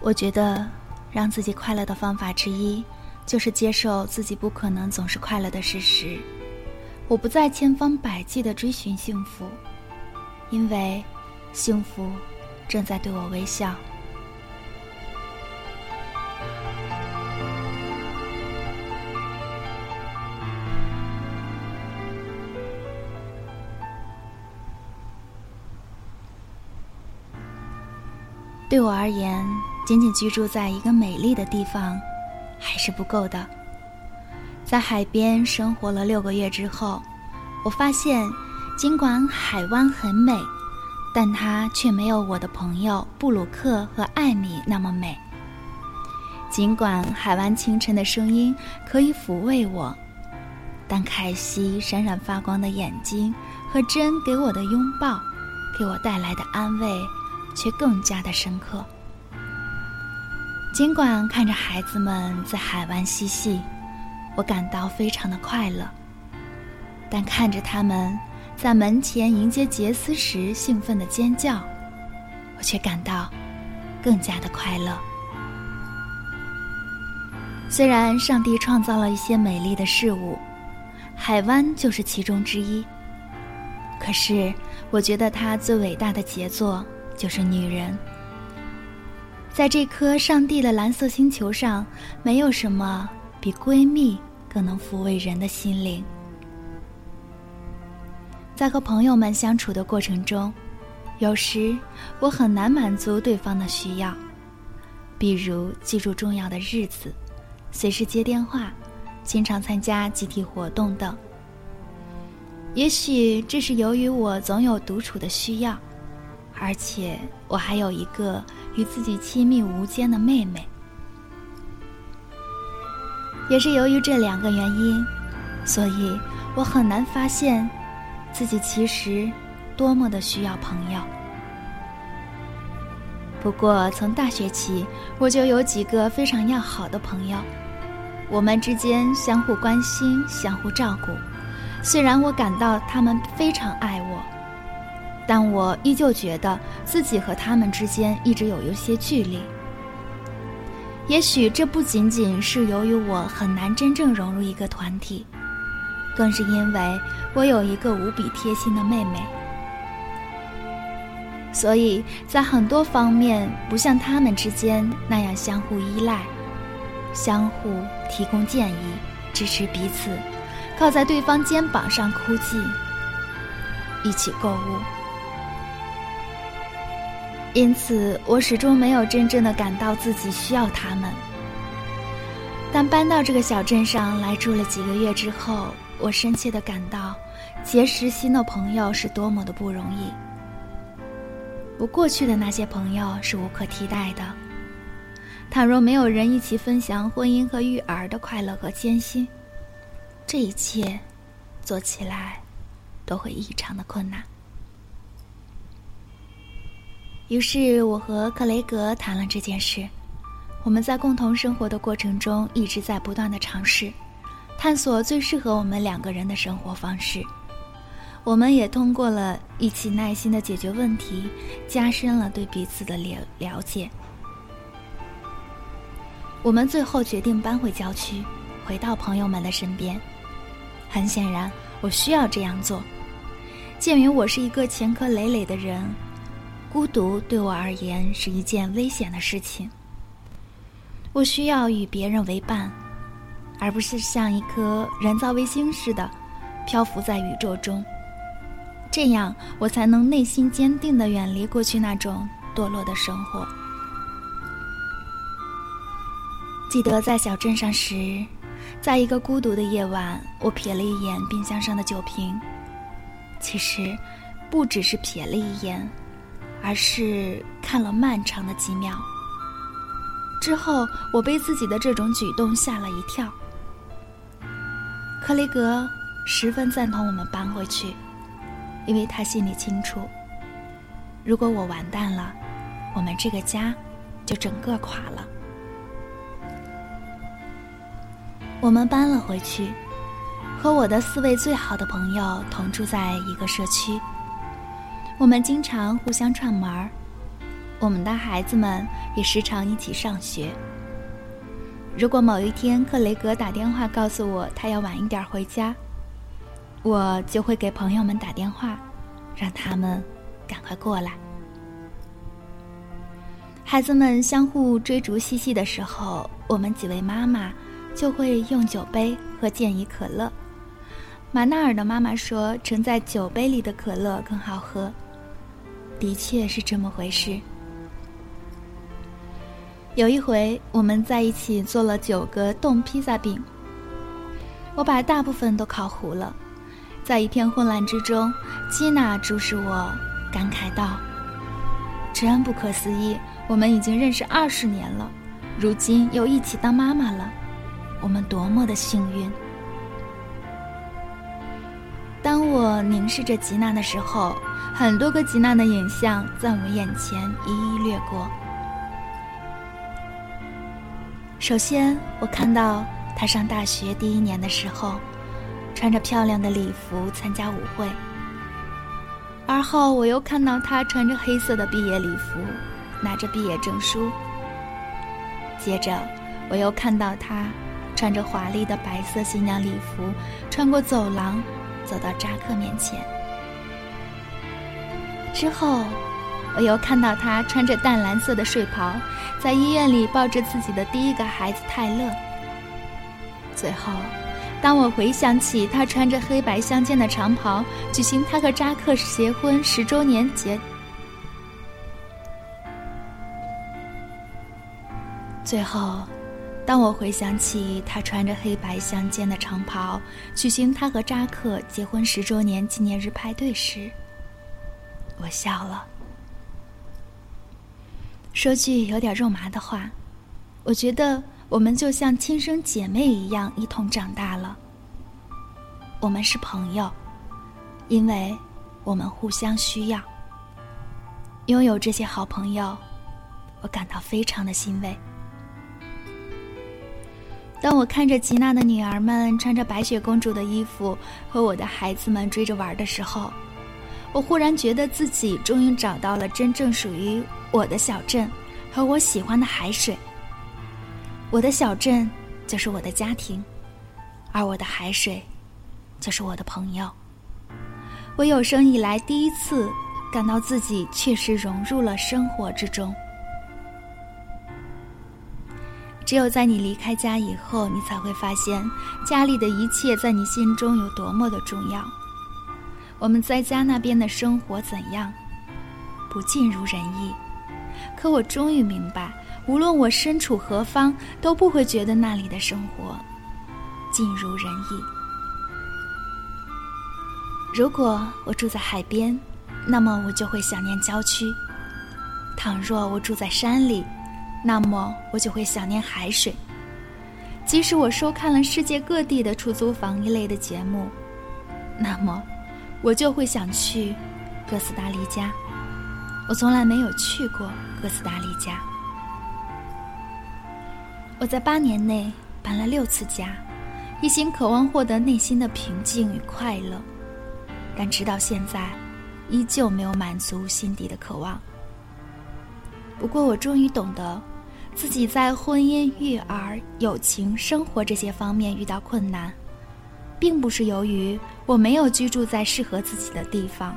我觉得，让自己快乐的方法之一，就是接受自己不可能总是快乐的事实。我不再千方百计地追寻幸福，因为幸福正在对我微笑。对我而言，仅仅居住在一个美丽的地方，还是不够的。在海边生活了六个月之后，我发现，尽管海湾很美，但它却没有我的朋友布鲁克和艾米那么美。尽管海湾清晨的声音可以抚慰我，但凯西闪闪发光的眼睛和珍给我的拥抱，给我带来的安慰。却更加的深刻。尽管看着孩子们在海湾嬉戏，我感到非常的快乐；但看着他们在门前迎接杰斯时兴奋的尖叫，我却感到更加的快乐。虽然上帝创造了一些美丽的事物，海湾就是其中之一，可是我觉得它最伟大的杰作。就是女人，在这颗上帝的蓝色星球上，没有什么比闺蜜更能抚慰人的心灵。在和朋友们相处的过程中，有时我很难满足对方的需要，比如记住重要的日子、随时接电话、经常参加集体活动等。也许这是由于我总有独处的需要。而且我还有一个与自己亲密无间的妹妹，也是由于这两个原因，所以我很难发现自己其实多么的需要朋友。不过从大学起，我就有几个非常要好的朋友，我们之间相互关心、相互照顾。虽然我感到他们非常爱我。但我依旧觉得自己和他们之间一直有一些距离。也许这不仅仅是由于我很难真正融入一个团体，更是因为我有一个无比贴心的妹妹，所以在很多方面不像他们之间那样相互依赖、相互提供建议、支持彼此，靠在对方肩膀上哭泣，一起购物。因此，我始终没有真正的感到自己需要他们。但搬到这个小镇上来住了几个月之后，我深切的感到，结识新的朋友是多么的不容易。我过去的那些朋友是无可替代的。倘若没有人一起分享婚姻和育儿的快乐和艰辛，这一切，做起来，都会异常的困难。于是我和克雷格谈了这件事。我们在共同生活的过程中，一直在不断的尝试，探索最适合我们两个人的生活方式。我们也通过了一起耐心的解决问题，加深了对彼此的了了解。我们最后决定搬回郊区，回到朋友们的身边。很显然，我需要这样做。鉴于我是一个前科累累的人。孤独对我而言是一件危险的事情。我需要与别人为伴，而不是像一颗人造卫星似的漂浮在宇宙中。这样，我才能内心坚定地远离过去那种堕落的生活。记得在小镇上时，在一个孤独的夜晚，我瞥了一眼冰箱上的酒瓶。其实，不只是瞥了一眼。而是看了漫长的几秒之后，我被自己的这种举动吓了一跳。克雷格十分赞同我们搬回去，因为他心里清楚，如果我完蛋了，我们这个家就整个垮了。我们搬了回去，和我的四位最好的朋友同住在一个社区。我们经常互相串门儿，我们的孩子们也时常一起上学。如果某一天克雷格打电话告诉我他要晚一点回家，我就会给朋友们打电话，让他们赶快过来。孩子们相互追逐嬉戏的时候，我们几位妈妈就会用酒杯喝健怡可乐。马纳尔的妈妈说：“盛在酒杯里的可乐更好喝。”的确是这么回事。有一回，我们在一起做了九个冻披萨饼，我把大部分都烤糊了。在一片混乱之中，基娜注视我，感慨道：“真不可思议。”我们已经认识二十年了，如今又一起当妈妈了，我们多么的幸运！我凝视着吉娜的时候，很多个吉娜的影像在我们眼前一一掠过。首先，我看到她上大学第一年的时候，穿着漂亮的礼服参加舞会；而后，我又看到她穿着黑色的毕业礼服。拿着毕业证书。接着，我又看到她穿着华丽的白色新娘礼服，穿过走廊，走到扎克面前。之后，我又看到他穿着淡蓝色的睡袍，在医院里抱着自己的第一个孩子泰勒。最后，当我回想起他穿着黑白相间的长袍，举行他和扎克结婚十周年节。最后，当我回想起他穿着黑白相间的长袍举行他和扎克结婚十周年纪念日派对时，我笑了。说句有点肉麻的话，我觉得我们就像亲生姐妹一样一同长大了。我们是朋友，因为我们互相需要。拥有这些好朋友，我感到非常的欣慰。当我看着吉娜的女儿们穿着白雪公主的衣服和我的孩子们追着玩的时候，我忽然觉得自己终于找到了真正属于我的小镇和我喜欢的海水。我的小镇就是我的家庭，而我的海水就是我的朋友。我有生以来第一次感到自己确实融入了生活之中。只有在你离开家以后，你才会发现家里的一切在你心中有多么的重要。我们在家那边的生活怎样？不尽如人意。可我终于明白，无论我身处何方，都不会觉得那里的生活尽如人意。如果我住在海边，那么我就会想念郊区；倘若我住在山里，那么我就会想念海水。即使我收看了世界各地的出租房一类的节目，那么我就会想去哥斯达黎加。我从来没有去过哥斯达黎加。我在八年内搬了六次家，一心渴望获得内心的平静与快乐，但直到现在，依旧没有满足心底的渴望。不过，我终于懂得，自己在婚姻、育儿、友情、生活这些方面遇到困难，并不是由于我没有居住在适合自己的地方，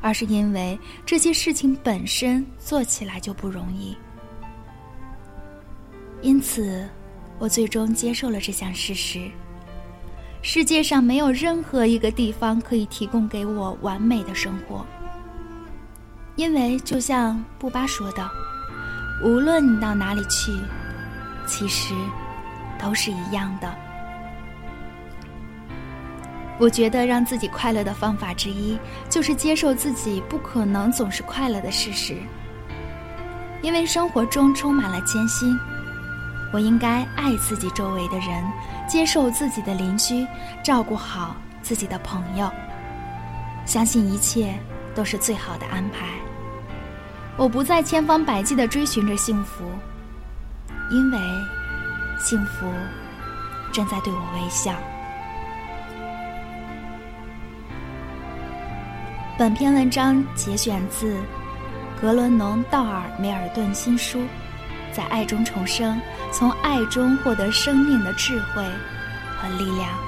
而是因为这些事情本身做起来就不容易。因此，我最终接受了这项事实：世界上没有任何一个地方可以提供给我完美的生活。因为就像布巴说的，无论你到哪里去，其实都是一样的。我觉得让自己快乐的方法之一，就是接受自己不可能总是快乐的事实。因为生活中充满了艰辛，我应该爱自己周围的人，接受自己的邻居，照顾好自己的朋友，相信一切都是最好的安排。我不再千方百计的追寻着幸福，因为幸福正在对我微笑。本篇文章节选自《格伦农道尔梅尔顿新书，在爱中重生，从爱中获得生命的智慧和力量。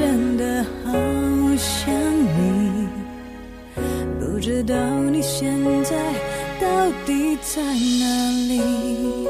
真的好想你，不知道你现在到底在哪里。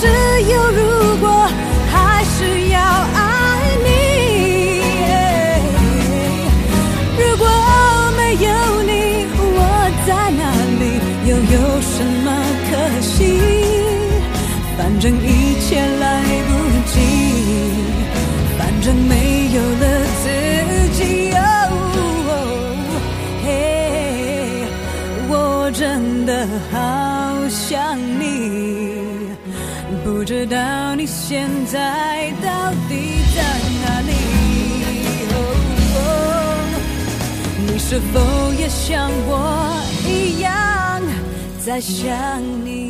只有如果，还是要爱你。如果没有你，我在哪里？又有什么可惜？反正一现在到底在哪里？你是否也像我一样在想你？